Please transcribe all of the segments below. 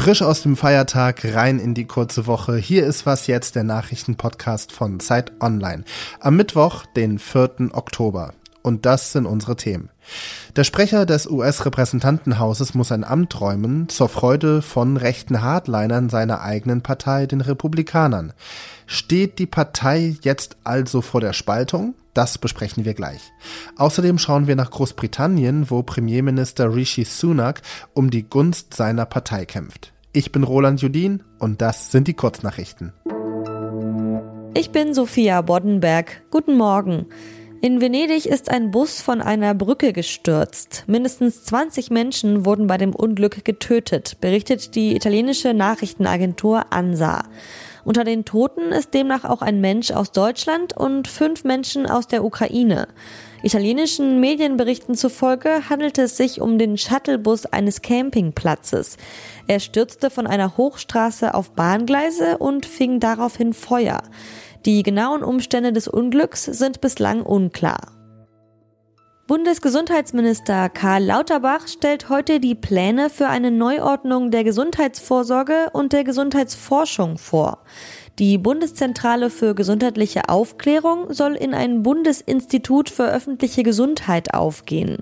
Frisch aus dem Feiertag rein in die kurze Woche. Hier ist was jetzt, der Nachrichtenpodcast von Zeit Online. Am Mittwoch, den 4. Oktober. Und das sind unsere Themen. Der Sprecher des US-Repräsentantenhauses muss ein Amt räumen, zur Freude von rechten Hardlinern seiner eigenen Partei, den Republikanern. Steht die Partei jetzt also vor der Spaltung? Das besprechen wir gleich. Außerdem schauen wir nach Großbritannien, wo Premierminister Rishi Sunak um die Gunst seiner Partei kämpft. Ich bin Roland Judin und das sind die Kurznachrichten. Ich bin Sophia Boddenberg. Guten Morgen. In Venedig ist ein Bus von einer Brücke gestürzt. Mindestens 20 Menschen wurden bei dem Unglück getötet, berichtet die italienische Nachrichtenagentur ANSA. Unter den Toten ist demnach auch ein Mensch aus Deutschland und fünf Menschen aus der Ukraine. Italienischen Medienberichten zufolge handelte es sich um den Shuttlebus eines Campingplatzes. Er stürzte von einer Hochstraße auf Bahngleise und fing daraufhin Feuer. Die genauen Umstände des Unglücks sind bislang unklar. Bundesgesundheitsminister Karl Lauterbach stellt heute die Pläne für eine Neuordnung der Gesundheitsvorsorge und der Gesundheitsforschung vor. Die Bundeszentrale für gesundheitliche Aufklärung soll in ein Bundesinstitut für öffentliche Gesundheit aufgehen.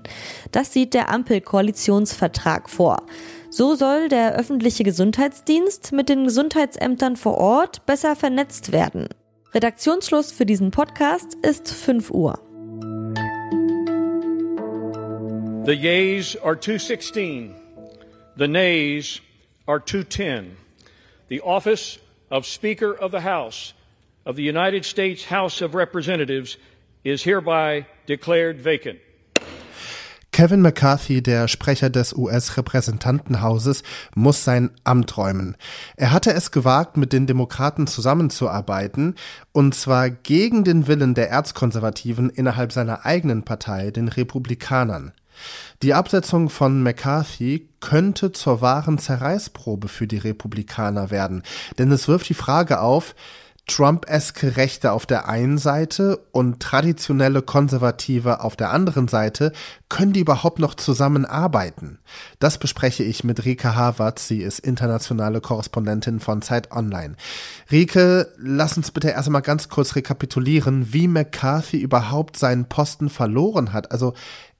Das sieht der Ampelkoalitionsvertrag vor. So soll der öffentliche Gesundheitsdienst mit den Gesundheitsämtern vor Ort besser vernetzt werden. Redaktionsschluss für diesen Podcast ist 5 Uhr. The yeas are 216. The nays are 210. The office of Speaker of the House of the United States House of Representatives is hereby declared vacant. Kevin McCarthy, der Sprecher des US-Repräsentantenhauses, muss sein Amt räumen. Er hatte es gewagt, mit den Demokraten zusammenzuarbeiten, und zwar gegen den Willen der Erzkonservativen innerhalb seiner eigenen Partei, den Republikanern. Die Absetzung von McCarthy könnte zur wahren Zerreißprobe für die Republikaner werden, denn es wirft die Frage auf, Trump-eske Rechte auf der einen Seite und traditionelle Konservative auf der anderen Seite, können die überhaupt noch zusammenarbeiten? Das bespreche ich mit Rike Harvard. Sie ist internationale Korrespondentin von Zeit Online. Rike, lass uns bitte erst einmal ganz kurz rekapitulieren, wie McCarthy überhaupt seinen Posten verloren hat. Also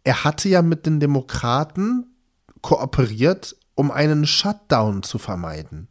er hatte ja mit den Demokraten kooperiert, um einen Shutdown zu vermeiden.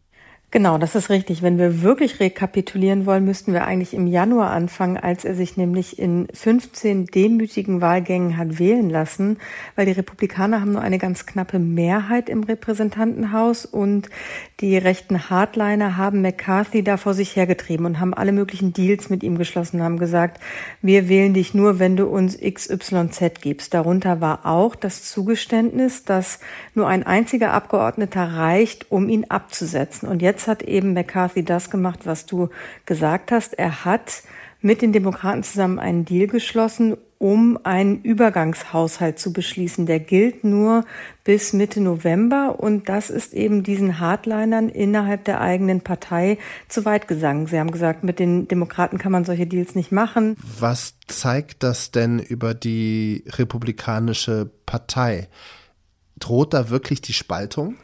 Genau, das ist richtig. Wenn wir wirklich rekapitulieren wollen, müssten wir eigentlich im Januar anfangen, als er sich nämlich in 15 demütigen Wahlgängen hat wählen lassen, weil die Republikaner haben nur eine ganz knappe Mehrheit im Repräsentantenhaus und die rechten Hardliner haben McCarthy da vor sich hergetrieben und haben alle möglichen Deals mit ihm geschlossen, haben gesagt, wir wählen dich nur, wenn du uns XYZ gibst. Darunter war auch das Zugeständnis, dass nur ein einziger Abgeordneter reicht, um ihn abzusetzen. Und jetzt hat eben McCarthy das gemacht, was du gesagt hast. Er hat mit den Demokraten zusammen einen Deal geschlossen, um einen Übergangshaushalt zu beschließen. Der gilt nur bis Mitte November und das ist eben diesen Hardlinern innerhalb der eigenen Partei zu weit gesangen. Sie haben gesagt, mit den Demokraten kann man solche Deals nicht machen. Was zeigt das denn über die republikanische Partei? Droht da wirklich die Spaltung?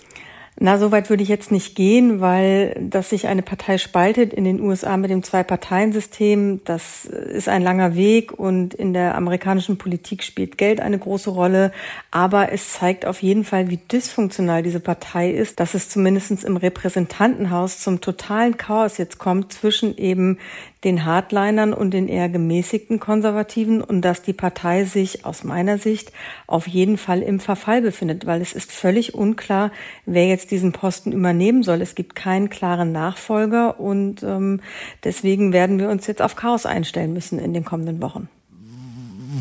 Na, so weit würde ich jetzt nicht gehen, weil dass sich eine Partei spaltet in den USA mit dem Zwei-Parteien-System, das ist ein langer Weg und in der amerikanischen Politik spielt Geld eine große Rolle. Aber es zeigt auf jeden Fall, wie dysfunktional diese Partei ist, dass es zumindest im Repräsentantenhaus zum totalen Chaos jetzt kommt zwischen eben den Hardlinern und den eher gemäßigten Konservativen und dass die Partei sich aus meiner Sicht auf jeden Fall im Verfall befindet, weil es ist völlig unklar, wer jetzt diesen Posten übernehmen soll. Es gibt keinen klaren Nachfolger und ähm, deswegen werden wir uns jetzt auf Chaos einstellen müssen in den kommenden Wochen.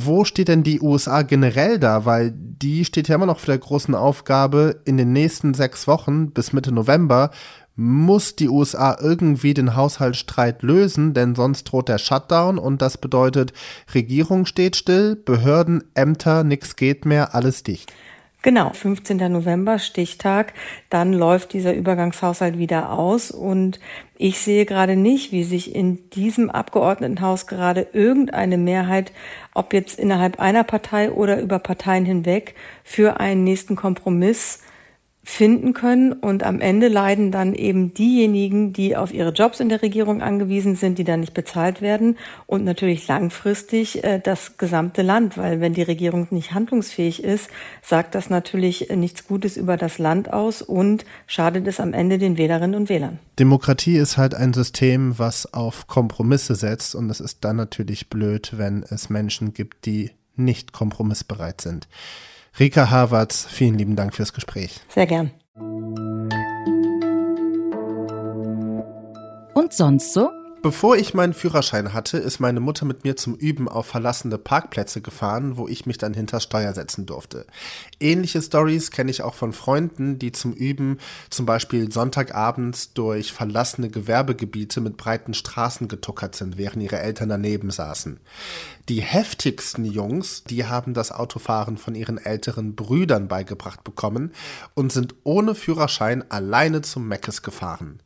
Wo steht denn die USA generell da? Weil die steht ja immer noch vor der großen Aufgabe, in den nächsten sechs Wochen bis Mitte November muss die USA irgendwie den Haushaltsstreit lösen, denn sonst droht der Shutdown und das bedeutet, Regierung steht still, Behörden, Ämter, nichts geht mehr, alles dicht. Genau, 15. November, Stichtag, dann läuft dieser Übergangshaushalt wieder aus und ich sehe gerade nicht, wie sich in diesem Abgeordnetenhaus gerade irgendeine Mehrheit, ob jetzt innerhalb einer Partei oder über Parteien hinweg, für einen nächsten Kompromiss finden können und am Ende leiden dann eben diejenigen, die auf ihre Jobs in der Regierung angewiesen sind, die dann nicht bezahlt werden und natürlich langfristig äh, das gesamte Land, weil wenn die Regierung nicht handlungsfähig ist, sagt das natürlich nichts Gutes über das Land aus und schadet es am Ende den Wählerinnen und Wählern. Demokratie ist halt ein System, was auf Kompromisse setzt und es ist dann natürlich blöd, wenn es Menschen gibt, die nicht kompromissbereit sind. Rika Havertz, vielen lieben Dank fürs Gespräch. Sehr gern. Und sonst so? Bevor ich meinen Führerschein hatte, ist meine Mutter mit mir zum Üben auf verlassene Parkplätze gefahren, wo ich mich dann hinter Steuer setzen durfte. Ähnliche Stories kenne ich auch von Freunden, die zum Üben zum Beispiel Sonntagabends durch verlassene Gewerbegebiete mit breiten Straßen getuckert sind, während ihre Eltern daneben saßen. Die heftigsten Jungs, die haben das Autofahren von ihren älteren Brüdern beigebracht bekommen und sind ohne Führerschein alleine zum Meckes gefahren.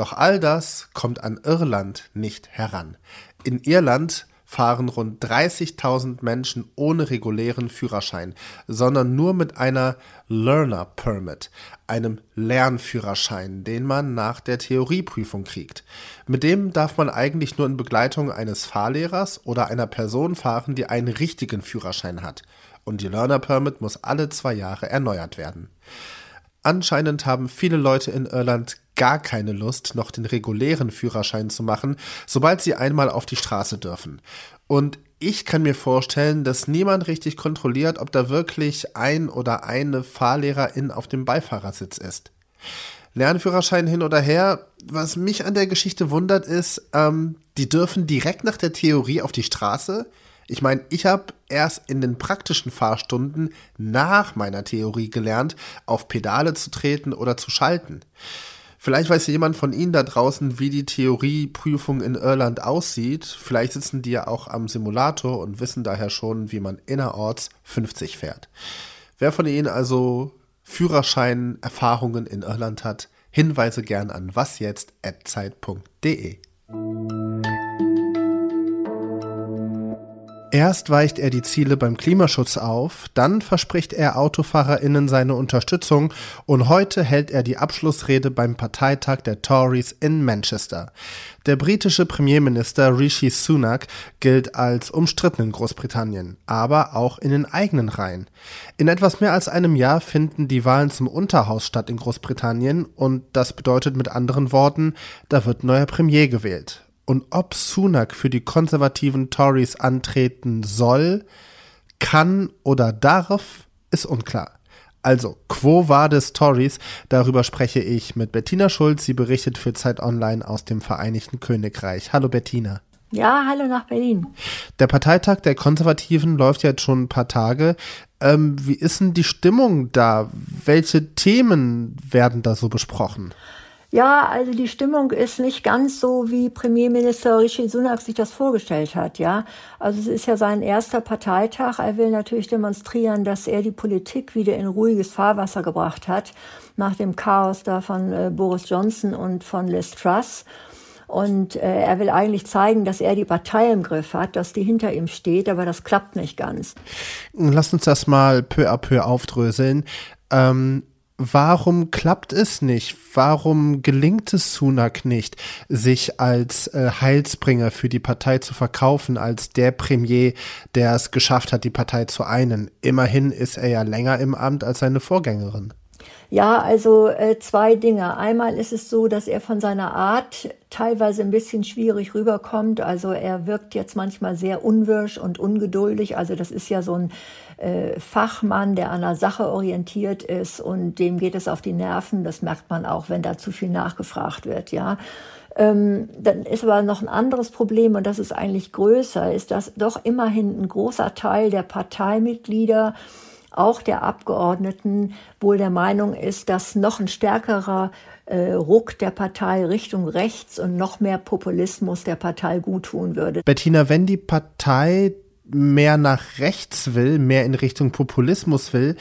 Doch all das kommt an Irland nicht heran. In Irland fahren rund 30.000 Menschen ohne regulären Führerschein, sondern nur mit einer Learner Permit, einem Lernführerschein, den man nach der Theorieprüfung kriegt. Mit dem darf man eigentlich nur in Begleitung eines Fahrlehrers oder einer Person fahren, die einen richtigen Führerschein hat. Und die Learner Permit muss alle zwei Jahre erneuert werden. Anscheinend haben viele Leute in Irland gar keine Lust, noch den regulären Führerschein zu machen, sobald sie einmal auf die Straße dürfen. Und ich kann mir vorstellen, dass niemand richtig kontrolliert, ob da wirklich ein oder eine Fahrlehrerin auf dem Beifahrersitz ist. Lernführerschein hin oder her. Was mich an der Geschichte wundert, ist, ähm, die dürfen direkt nach der Theorie auf die Straße. Ich meine, ich habe erst in den praktischen Fahrstunden nach meiner Theorie gelernt, auf Pedale zu treten oder zu schalten. Vielleicht weiß jemand von Ihnen da draußen, wie die Theorieprüfung in Irland aussieht. Vielleicht sitzen die ja auch am Simulator und wissen daher schon, wie man innerorts 50 fährt. Wer von Ihnen also Führerschein-Erfahrungen in Irland hat, Hinweise gern an wasjetzt.zeit.de. Erst weicht er die Ziele beim Klimaschutz auf, dann verspricht er AutofahrerInnen seine Unterstützung und heute hält er die Abschlussrede beim Parteitag der Tories in Manchester. Der britische Premierminister Rishi Sunak gilt als umstritten in Großbritannien, aber auch in den eigenen Reihen. In etwas mehr als einem Jahr finden die Wahlen zum Unterhaus statt in Großbritannien und das bedeutet mit anderen Worten, da wird neuer Premier gewählt und ob Sunak für die konservativen Tories antreten soll, kann oder darf, ist unklar. Also, quo vadis Tories? Darüber spreche ich mit Bettina Schulz. Sie berichtet für Zeit Online aus dem Vereinigten Königreich. Hallo Bettina. Ja, hallo nach Berlin. Der Parteitag der Konservativen läuft jetzt schon ein paar Tage. Ähm, wie ist denn die Stimmung da? Welche Themen werden da so besprochen? Ja, also die Stimmung ist nicht ganz so, wie Premierminister Rishi Sunak sich das vorgestellt hat, ja. Also es ist ja sein erster Parteitag. Er will natürlich demonstrieren, dass er die Politik wieder in ruhiges Fahrwasser gebracht hat, nach dem Chaos da von äh, Boris Johnson und von Liz Truss. Und äh, er will eigentlich zeigen, dass er die Partei im Griff hat, dass die hinter ihm steht, aber das klappt nicht ganz. Lass uns das mal peu à peu aufdröseln. Ähm, warum klappt es nicht? Warum gelingt es Sunak nicht, sich als äh, Heilsbringer für die Partei zu verkaufen, als der Premier, der es geschafft hat, die Partei zu einen? Immerhin ist er ja länger im Amt als seine Vorgängerin. Ja, also äh, zwei Dinge. Einmal ist es so, dass er von seiner Art teilweise ein bisschen schwierig rüberkommt. Also er wirkt jetzt manchmal sehr unwirsch und ungeduldig. Also das ist ja so ein äh, Fachmann, der an der Sache orientiert ist und dem geht es auf die Nerven. Das merkt man auch, wenn da zu viel nachgefragt wird, ja. Ähm, dann ist aber noch ein anderes Problem und das ist eigentlich größer, ist, dass doch immerhin ein großer Teil der Parteimitglieder auch der Abgeordneten wohl der Meinung ist, dass noch ein stärkerer äh, Ruck der Partei Richtung rechts und noch mehr Populismus der Partei guttun würde. Bettina, wenn die Partei mehr nach rechts will, mehr in Richtung Populismus will,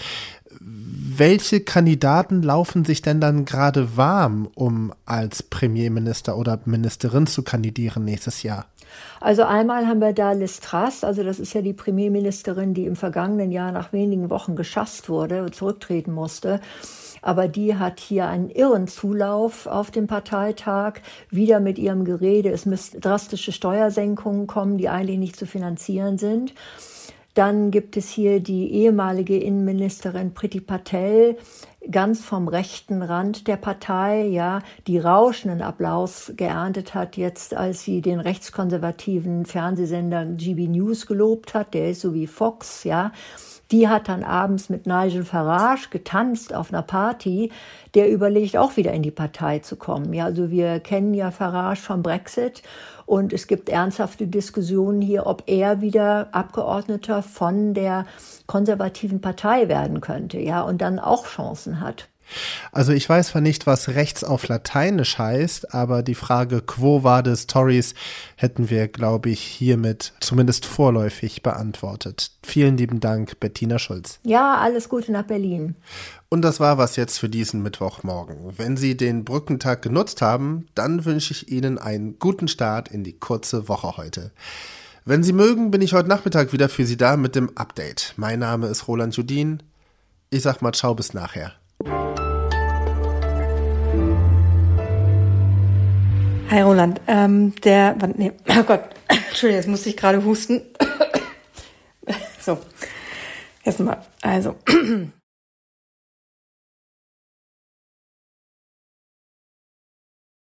welche Kandidaten laufen sich denn dann gerade warm, um als Premierminister oder Ministerin zu kandidieren nächstes Jahr? Also einmal haben wir da Liz Truss, also das ist ja die Premierministerin, die im vergangenen Jahr nach wenigen Wochen geschasst wurde und zurücktreten musste. Aber die hat hier einen irren Zulauf auf dem Parteitag, wieder mit ihrem Gerede, es müssten drastische Steuersenkungen kommen, die eigentlich nicht zu finanzieren sind. Dann gibt es hier die ehemalige Innenministerin Priti Patel, ganz vom rechten Rand der Partei, ja, die rauschenden Applaus geerntet hat jetzt, als sie den rechtskonservativen Fernsehsender GB News gelobt hat, der ist so wie Fox, ja. Die hat dann abends mit Nigel Farage getanzt auf einer Party. Der überlegt auch wieder in die Partei zu kommen. Ja, also wir kennen ja Farage vom Brexit und es gibt ernsthafte Diskussionen hier, ob er wieder Abgeordneter von der konservativen Partei werden könnte, ja, und dann auch Chancen hat. Also ich weiß zwar nicht, was rechts auf Lateinisch heißt, aber die Frage Quo vadis Tories hätten wir, glaube ich, hiermit zumindest vorläufig beantwortet. Vielen lieben Dank, Bettina Schulz. Ja, alles Gute nach Berlin. Und das war was jetzt für diesen Mittwochmorgen. Wenn Sie den Brückentag genutzt haben, dann wünsche ich Ihnen einen guten Start in die kurze Woche heute. Wenn Sie mögen, bin ich heute Nachmittag wieder für Sie da mit dem Update. Mein Name ist Roland Judin. Ich sag mal ciao bis nachher. Hi Roland, ähm, der, nee, oh Gott, Entschuldigung, jetzt musste ich gerade husten. so, erstmal, also,